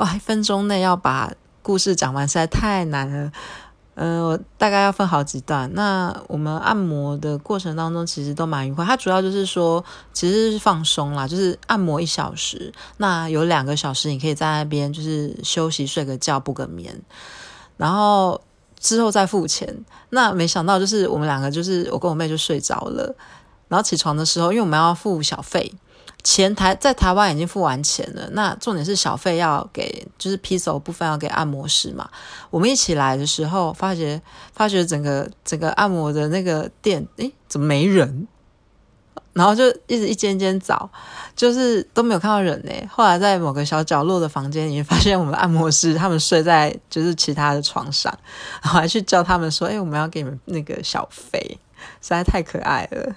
哇，一分钟内要把故事讲完实在太难了。嗯，我大概要分好几段。那我们按摩的过程当中，其实都蛮愉快。它主要就是说，其实是放松啦，就是按摩一小时，那有两个小时你可以在那边就是休息、睡个觉、补个眠，然后之后再付钱。那没想到就是我们两个就是我跟我妹就睡着了，然后起床的时候，因为我们要付小费。前台在台湾已经付完钱了，那重点是小费要给，就是 P 手部分要给按摩师嘛。我们一起来的时候，发觉发觉整个整个按摩的那个店，诶，怎么没人？然后就一直一间间找，就是都没有看到人呢。后来在某个小角落的房间里面，发现我们按摩师他们睡在就是其他的床上，然后还去叫他们说：“哎，我们要给你们那个小费。”实在太可爱了。